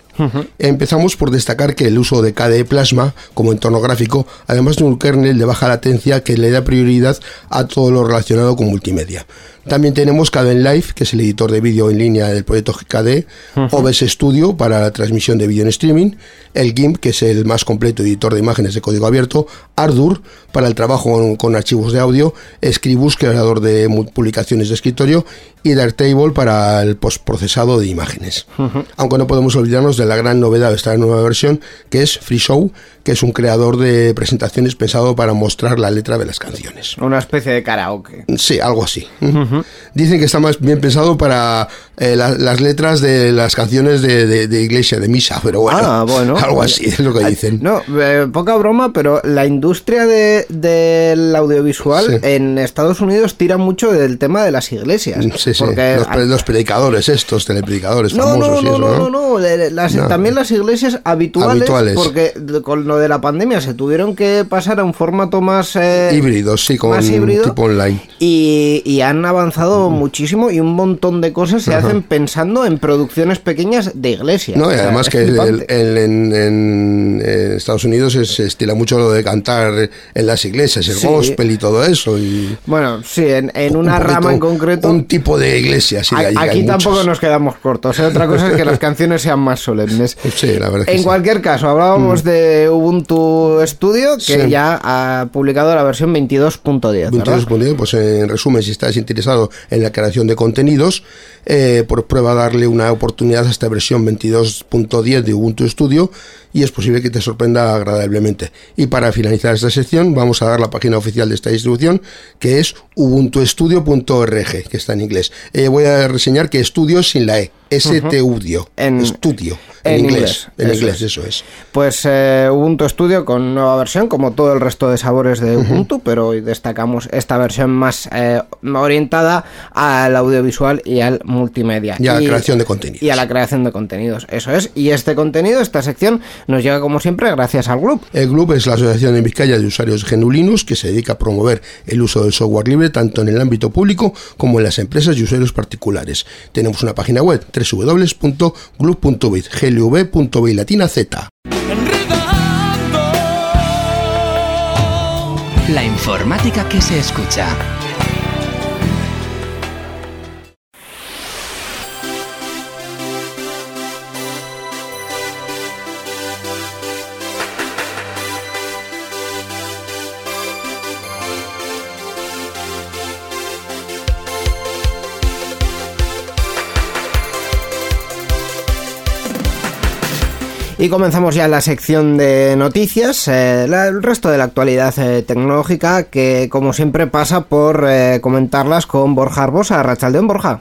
Empezamos por destacar que el uso de KDE Plasma como entorno gráfico, además de un kernel de baja latencia que le da prioridad a todo lo relacionado con multimedia. También tenemos Kden Live, que es el editor de vídeo en línea del proyecto Ujú. OBS Studio para la transmisión de vídeo en streaming, el GIMP, que es el más completo editor de imágenes de código abierto, Ardour para el trabajo con, con archivos de audio, Scribus, creador de publicaciones de escritorio, y Darktable para el postprocesado de imágenes. Aunque no podemos olvidarnos de la gran novedad de esta nueva versión, que es FreeShow, que es un creador de presentaciones pensado para mostrar la letra de las canciones. una especie de karaoke. Sí, algo así. Dicen que está más bien pensado para eh, la- las letras de las canciones de, de- de iglesia, de misa, pero bueno, Ah, bueno. algo así es lo que dicen. No, eh, poca broma, pero la industria de- del audiovisual Sí. en Estados Unidos tira mucho del tema de las iglesias. Sí, los, pre- los predicadores estos, telepredicadores No, famosos no, y no, eso, no, ¿no? no, no, de- las- también las iglesias habituales, Habituales. porque de- con lo de la pandemia se tuvieron que pasar a un formato más eh, Híbridos, sí, con más híbrido. tipo online. y, y han avanzado muchísimo y un montón de cosas se hacen pensando en producciones pequeñas de iglesias. No, y además es que el- el- en, en, Estados Unidos se, estila mucho lo de cantar en las iglesias, el Sí. gospel y todo eso. Y Bueno, sí, en, en un una poquito- rama en concreto. Un tipo de iglesia, sí, hay Aquí muchas. tampoco nos quedamos cortos. ¿eh? Otra cosa es que las canciones sean más solemnes. Sí, la verdad es que En sí. cualquier caso, hablábamos de Ubuntu Studio, que Sí. ya ha publicado la versión 22.10. ¿verdad? 22.10, pues en resumen, si estás interesado en la creación de contenidos, eh, por prueba darle una oportunidad a esta versión 22.10 de Ubuntu Studio y es posible que te sorprenda agradablemente. Y para finalizar esta sección, vamos a dar la página oficial de esta distribución, que es ubuntustudio.org, que está en inglés. Eh, voy a reseñar que estudio sin la E, S-T-U-D-I-O, estudio, en, en inglés, inglés, en eso inglés, es. eso es. Pues eh, Ubuntu Studio con nueva versión, como todo el resto de sabores de Ubuntu, pero hoy destacamos esta versión más eh, orientada al audiovisual y al multimedia. Y a la creación de contenidos. Y a la creación de contenidos, eso es. Y este contenido, esta sección, nos llega como siempre gracias al grupo. El GLUB es la Asociación en Vizcaya de Usuarios Linux que se dedica a promover el uso del software libre tanto en el ámbito público como en las empresas y usuarios particulares. Tenemos una página web www.glub.bit, glv.bit latina z. La informática que se escucha. Y comenzamos ya la sección de noticias, eh, el resto de la actualidad eh, tecnológica que como siempre pasa por eh, comentarlas con Borja Arbosa, Rachaldeón Borja.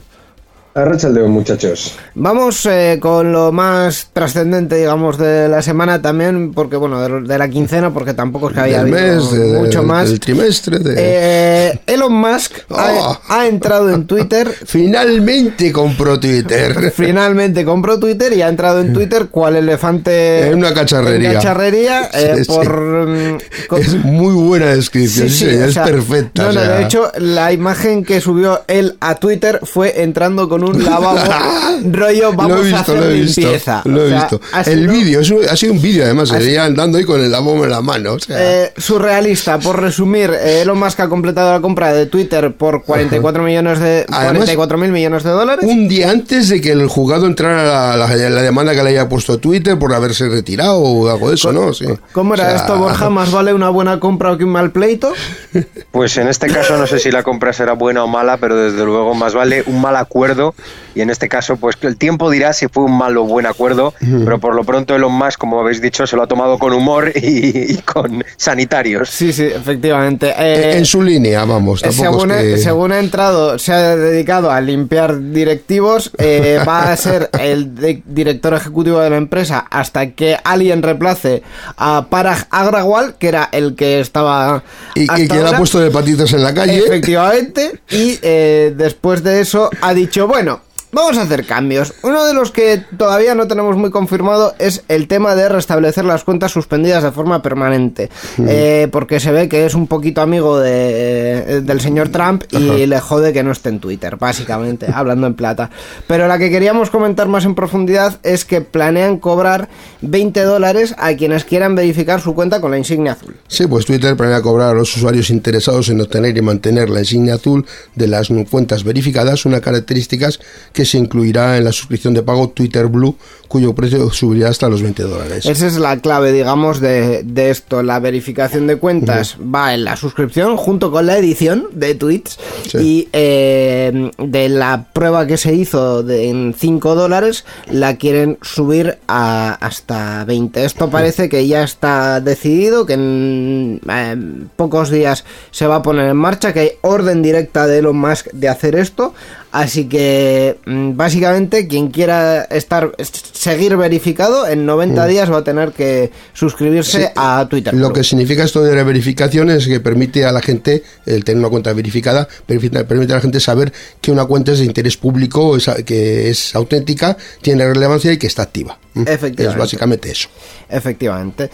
Arrachaldeo, muchachos. Vamos eh, con lo más trascendente, digamos, de la semana también, porque bueno, de, de la quincena, porque tampoco es que haya habido mes, de- mucho más. trimestre. De... Eh, Elon Musk ha, ha entrado en Twitter. Finalmente compró Twitter. Finalmente compró Twitter y ha entrado en Twitter cual elefante En una cacharrería. en cacharrería, eh, Sí, por con- Es muy buena descripción, Sí, sí, sí, o es sea, perfecta. No, o no, sea. de hecho, la imagen que subió él a Twitter fue entrando con un lavabo rollo vamos lo he a visto, hacer lo he visto, limpieza. lo O he sea, visto. ha El vídeo, ha sido un vídeo además, se andando ahí con el lavabo en la mano. O sea, eh, surrealista, por resumir, eh, Elon Musk ha completado la compra de Twitter por 44 millones de Además, 44 mil millones de dólares. un día antes de que el juzgado entrara la, la- la demanda que le haya puesto Twitter por haberse retirado o algo de eso, ¿no? Sí. ¿Cómo era O sea, esto, Borja? ¿Más vale una buena compra que un mal pleito? Pues en este caso no sé si la compra será buena o mala, pero desde luego más vale un mal acuerdo acuerdo. Y en este caso, pues el tiempo dirá si fue un mal o buen acuerdo, pero por lo pronto Elon Musk, como habéis dicho, se lo ha tomado con humor y, y con sanitarios. Sí, sí, efectivamente. En- en su línea, vamos. Tampoco según, es que- he, según ha entrado, se ha dedicado a limpiar directivos. eh, va a ser el de- director ejecutivo de la empresa hasta que alguien reemplace a Parag Agrawal, que era el que estaba. Y, y que le ha ahora. puesto de patitas en la calle. Efectivamente. Y eh, después de eso ha dicho, bueno. Vamos a hacer cambios. Uno de los que todavía no tenemos muy confirmado es el tema de restablecer las cuentas suspendidas de forma permanente. Eh, porque se ve que es un poquito amigo de, del señor Trump y le jode que no esté en Twitter, básicamente, hablando en plata. Pero la que queríamos comentar más en profundidad es que planean cobrar 20 dólares a quienes quieran verificar su cuenta con la insignia azul. Sí, pues Twitter planea cobrar a los usuarios interesados en obtener y mantener la insignia azul de las cuentas verificadas, una característica que se incluirá en la suscripción de pago Twitter Blue, cuyo precio subirá hasta los 20 dólares. Esa es la clave, digamos, de, de esto. La verificación de cuentas va en la suscripción junto con la edición de tweets Sí. y eh, de la prueba que se hizo de, en 5 dólares la quieren subir a hasta 20. Esto parece que ya está decidido, que en eh, pocos días se va a poner en marcha, que hay orden directa de Elon Musk de hacer esto. Así que mm, básicamente quien quiera estar seguir verificado en 90 días va a tener que suscribirse Sí, a Twitter. Lo que significa esto de la verificación es que permite a la gente, el tener una cuenta verificada, permite, a la gente saber que una cuenta es de interés público, que es auténtica, tiene relevancia y que está activa. ¿Mm? Efectivamente. Es básicamente eso. Efectivamente.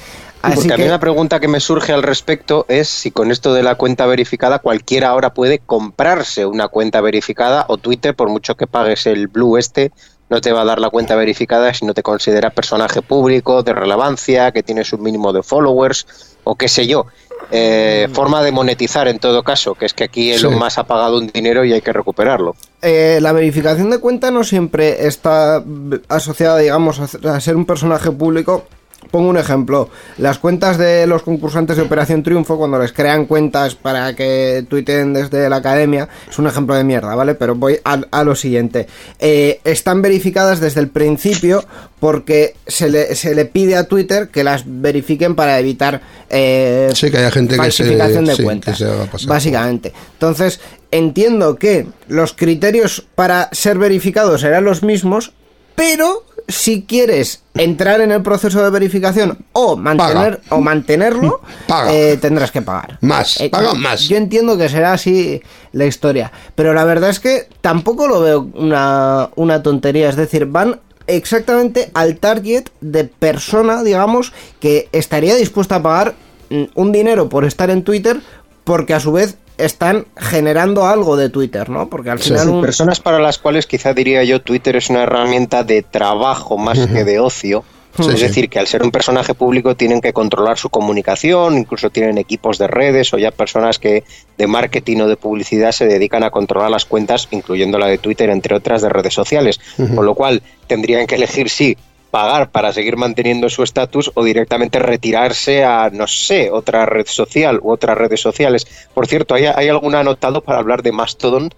Sí, Así Porque a mí que una pregunta que me surge al respecto es si con esto de la cuenta verificada cualquiera ahora puede comprarse una cuenta verificada o Twitter, por mucho que pagues el Blue este, no te va a dar la cuenta verificada si no te considera personaje público, de relevancia, que tienes un mínimo de followers o qué sé yo. Eh, forma de monetizar en todo caso, que es que aquí Elon Sí. Musk ha pagado un dinero y hay que recuperarlo. eh, la verificación de cuenta no siempre está asociada, digamos, a ser un personaje público. Pongo un ejemplo. Las cuentas de los concursantes de Operación Triunfo, cuando les crean cuentas para que tuiteen desde la academia, es un ejemplo de mierda, ¿vale? Pero voy a, a lo siguiente. Eh, están verificadas desde el principio porque se le, se le pide a Twitter que las verifiquen para evitar eh, Sí, que haya gente que se- de sí, cuentas. que se haga pasar. Básicamente. Entonces, entiendo que los criterios para ser verificados serán los mismos, pero si quieres entrar en el proceso de verificación o mantener o mantenerlo, Paga. eh, tendrás que pagar. Más, Eh, paga más. Yo entiendo que será así la historia, pero la verdad es que tampoco lo veo una, una tontería, es decir, van exactamente al target de persona, digamos, que estaría dispuesta a pagar mm, un dinero por estar en Twitter porque a su vez están generando algo de Twitter, ¿no? Porque al final un- Personas para las cuales quizá diría yo Twitter es una herramienta de trabajo más que de ocio. Sí, es sí. decir, que al ser un personaje público tienen que controlar su comunicación, incluso tienen equipos de redes o ya personas que de marketing o de publicidad se dedican a controlar las cuentas, incluyendo la de Twitter, entre otras de redes sociales. Con lo cual tendrían que elegir sí pagar para seguir manteniendo su estatus o directamente retirarse a, no sé, otra red social u otras redes sociales. Por cierto, ¿hay, hay algún anotado para hablar de Mastodon?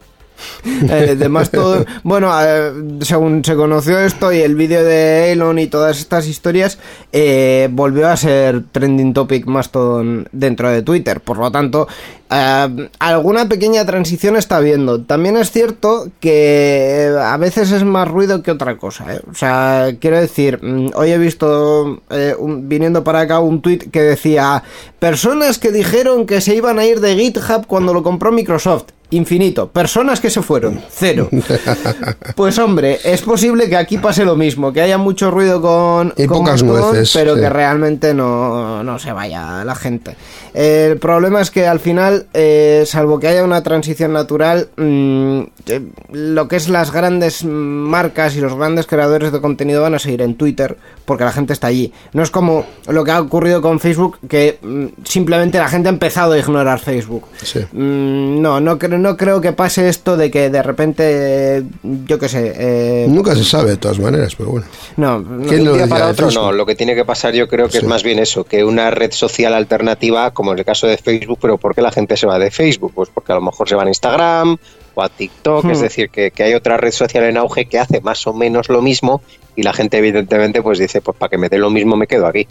Eh, además todo. Bueno eh, según se conoció esto y el vídeo de Elon y todas estas historias eh, volvió a ser trending topic más todo dentro de Twitter. Por lo tanto eh, alguna pequeña transición está habiendo. También es cierto que a veces es más ruido que otra cosa o sea quiero decir mm, hoy he visto viniendo para acá un tweet que decía personas que dijeron que se iban a ir de GitHub cuando lo compró Microsoft Infinito. Personas que se fueron. Cero. Pues hombre, es posible que aquí pase lo mismo, que haya mucho ruido con, Y con pocas nueces, pero sí. que realmente no, no se vaya la gente. El problema es que al final, eh, salvo que haya una transición natural, mm, eh, lo que es las grandes marcas y los grandes creadores de contenido van a seguir en Twitter, porque la gente está allí. No es como lo que ha ocurrido con Facebook, que mm, simplemente la gente ha empezado a ignorar Facebook. Sí. Mm, no, no, creo, no creo que pase esto de que de repente, yo qué sé... eh, Nunca se sabe de todas maneras, pero bueno. no, ¿Quién de lo para otro no, lo que tiene que pasar yo creo que es más bien eso, que una red social alternativa, como en el caso de Facebook, pero ¿por qué la gente se va de Facebook? Pues porque a lo mejor se va a Instagram o a TikTok, Hmm. es decir, que, que hay otra red social en auge que hace más o menos lo mismo y la gente evidentemente pues dice, pues para que me dé lo mismo me quedo aquí.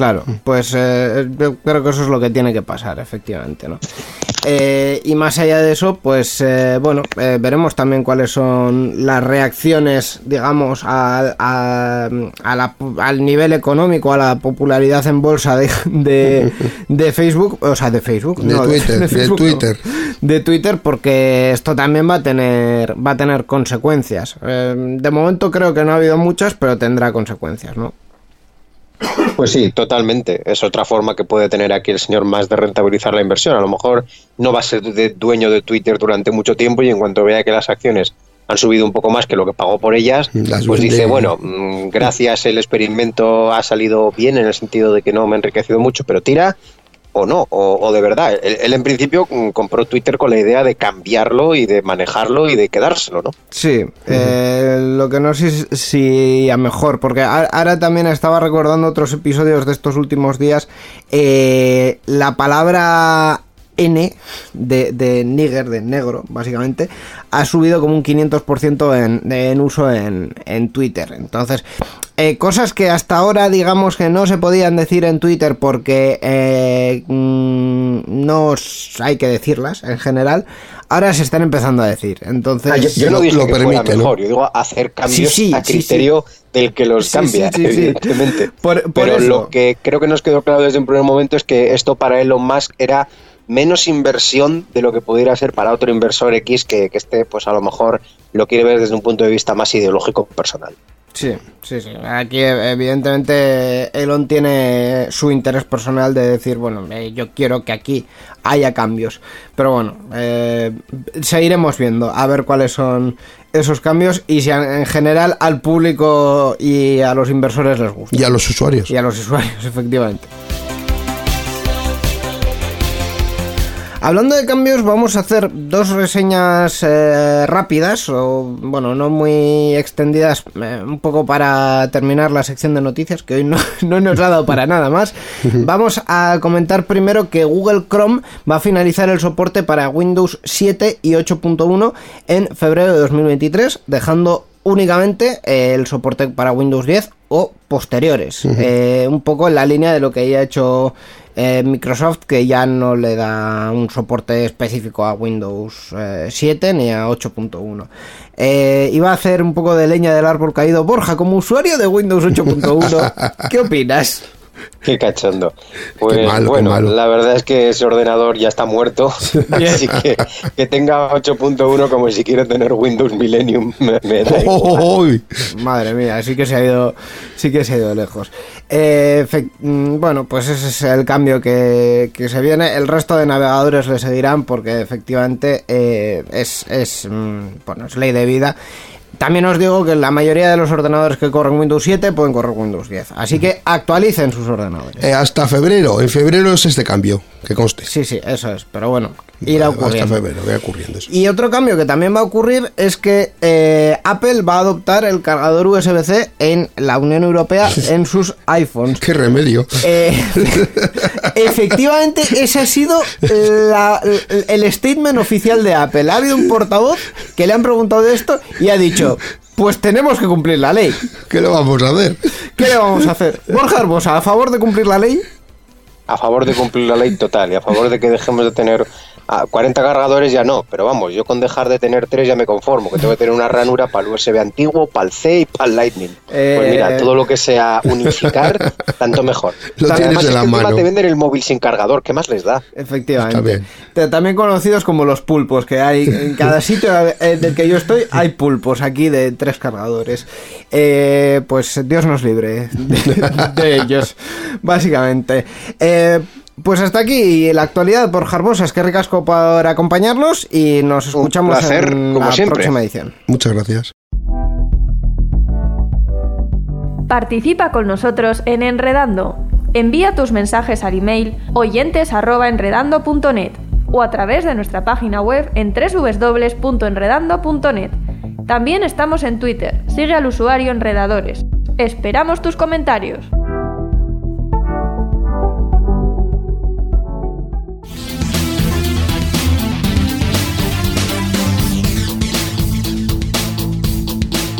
Claro, pues eh, yo creo que eso es lo que tiene que pasar, efectivamente, ¿no? Eh, y más allá de eso, pues eh, bueno, eh, veremos también cuáles son las reacciones, digamos, a- a- a la- al nivel económico, a la popularidad en bolsa de, de, de Facebook, o sea, de Facebook, De no, Twitter, de Facebook no, Twitter. de Twitter, porque esto también va a tener, va a tener consecuencias. Eh, de momento creo que no ha habido muchas, pero tendrá consecuencias, ¿no? Pues sí, totalmente. Es otra forma que puede tener aquí el señor más de rentabilizar la inversión. A lo mejor no va a ser de- dueño de Twitter durante mucho tiempo y en cuanto vea que las acciones han subido un poco más que lo que pagó por ellas, Las pues dice, bueno, mm, gracias, el experimento ha salido bien en el sentido de que no me ha enriquecido mucho, pero tira o no, o, o de verdad. Él, él en principio mm, compró Twitter con la idea de cambiarlo y de manejarlo y de quedárselo, ¿no? Sí, eh, lo que no sé si- si a mejor, porque ahora también estaba recordando otros episodios de estos últimos días, eh, la palabra N de, de nigger, de negro, básicamente, ha subido como un 500% en, en uso en, en Twitter. Entonces, eh, cosas que hasta ahora digamos que no se podían decir en Twitter porque eh, mm, no hay que decirlas en general, ahora se están empezando a decir. Entonces, Ah, yo, yo no dije que fuera mejor, yo digo hacer cambios Sí, sí, a sí, criterio del que los Sí, cambia, sí, sí, sí. evidentemente. Por- por Pero eso. lo que creo que nos quedó claro desde un primer momento es que esto para Elon Musk era menos inversión de lo que pudiera ser para otro inversor X que, que este, pues a lo mejor lo quiere ver desde un punto de vista más ideológico personal. Sí, sí, sí. Aquí evidentemente Elon tiene su interés personal de decir, bueno, eh, yo quiero que aquí haya cambios. Pero bueno, eh, seguiremos viendo a ver cuáles son esos cambios y si en general al público y a los inversores les gusta. Y a los usuarios. Y a los usuarios, efectivamente. Hablando de cambios, vamos a hacer dos reseñas eh, rápidas, o bueno, no muy extendidas, eh, un poco para terminar la sección de noticias, que hoy no, no nos ha dado para nada más. Vamos a comentar primero que Google Chrome va a finalizar el soporte para Windows 7 y 8.1 en febrero de 2023, dejando únicamente eh, el soporte para Windows 10 o posteriores. Eh, un poco en la línea de lo que ya ha hecho eh, Microsoft, que ya no le da un soporte específico a Windows eh, 7 ni a 8.1. Eh, iba a hacer un poco de leña del árbol caído. Borja, como usuario de Windows 8.1, ¿qué opinas? Qué cachondo. Pues Qué malo, qué bueno, malo. la verdad es que ese ordenador ya está muerto, así que que tenga 8.1 como si quiere tener Windows Millennium me, me da igual. Madre mía, sí que se ha ido, sí que se ha ido lejos. Eh, mm, bueno, pues ese es el cambio que, que se viene. El resto de navegadores le seguirán porque efectivamente eh, es, es, mm, bueno, es ley de vida. También os digo que la mayoría de los ordenadores que corren Windows 7 pueden correr Windows 10. Así que actualicen sus ordenadores. Eh, hasta febrero. En febrero es este cambio, que conste. Sí, sí, eso es. Pero bueno, irá Hasta ocurriendo. febrero, va ocurriendo eso. Y otro cambio que también va a ocurrir es que eh, Apple va a adoptar el cargador USB-C en la Unión Europea en sus iPhones. Qué remedio. Eh, efectivamente, ese ha sido la- el statement oficial de Apple. Ha habido un portavoz que le han preguntado de esto y ha dicho, pues tenemos que cumplir la ley. ¿Qué le vamos a hacer? ¿Qué le vamos a hacer? Borja Hermosa, ¿a favor de cumplir la ley? A favor de cumplir la ley total y a favor de que dejemos de tener ah, 40 cargadores ya no, pero vamos, yo con dejar de tener tres ya me conformo, que tengo que tener una ranura para el USB antiguo, para el C y para el Lightning. Eh, Pues mira, todo lo que sea unificar, tanto mejor. Lo tienes Además, en es la que encima mano. te venden el móvil sin cargador, ¿qué más les da? Efectivamente. Está bien. T- También conocidos como los pulpos, que hay en cada sitio eh, del que yo estoy, hay pulpos aquí de tres cargadores. Eh, pues Dios nos libre de, de ellos, básicamente. Eh, pues hasta aquí la actualidad por Jarbosas. Que ricasco por acompañarnos y nos escuchamos placer, en como la siempre. próxima edición. Muchas gracias. Participa con nosotros en Enredando. Envía tus mensajes al email oyentes@enredando.net o a través de nuestra página web en www.enredando.net. También estamos en Twitter. Sigue al usuario Enredadores. Esperamos tus comentarios.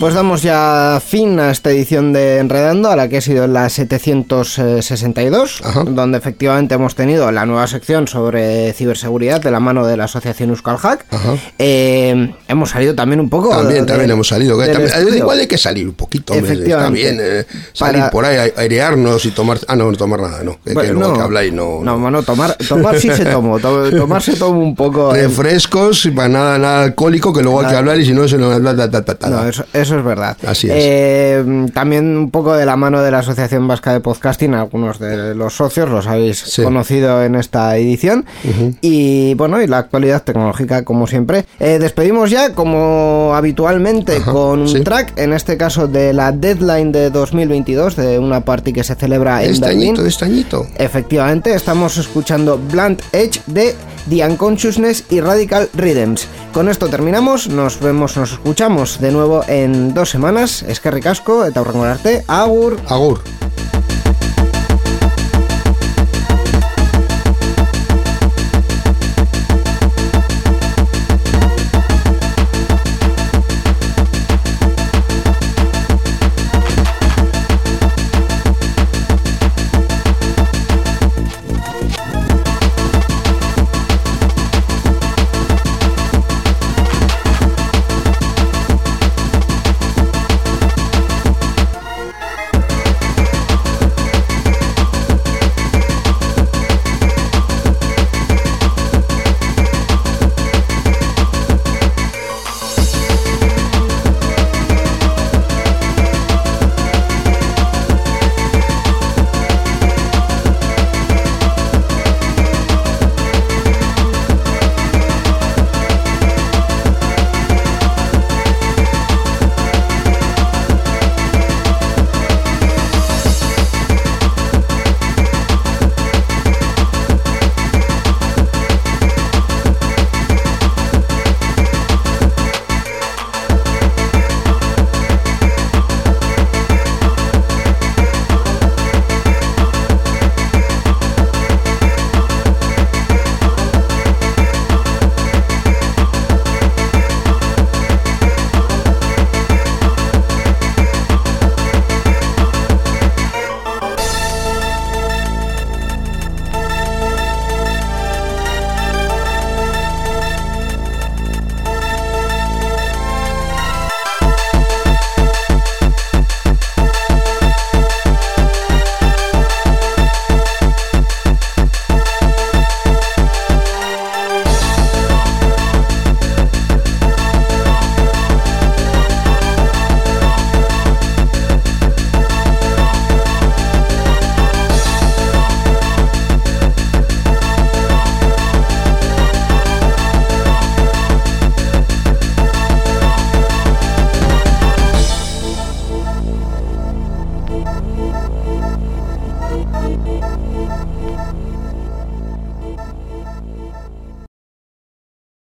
Pues damos ya fin a esta edición de Enredando, a la que ha sido la 762, donde efectivamente hemos tenido la nueva sección sobre ciberseguridad de la mano de la asociación Euskal Hack. Eh, hemos salido también un poco. También, de- también hemos salido. que también- igual hay que salir un poquito, hombre, está Efectivamente. bien. eh, salir Para- por ahí, airearnos y tomar. Ah, no, no tomar nada, no. Que, que Bueno, luego no. que habláis, no. No, bueno, tomar, tomar sí se tomó, to- tomar se toma un poco. eh, Refrescos, y para nada, nada alcohólico, que luego hay que Nada. hablar y si no, se nos. ta, ta, ta. No, eso, eso es verdad. Así es. Eh, también un poco de la mano de la Asociación Vasca de Podcasting, algunos de los socios los habéis conocido en esta edición. Y bueno, y la actualidad tecnológica, como siempre. Eh, despedimos ya, como habitualmente, con un track, en este caso de la deadline de 2022, de una party que se celebra en este Berlín. añito, de este añito. Efectivamente, estamos escuchando Blunt Edge de The Unconsciousness y Radical Rhythms. Con esto terminamos, nos vemos, nos escuchamos de nuevo en dos semanas. Es que ricasco, eta hurrengo arte, agur. Agur.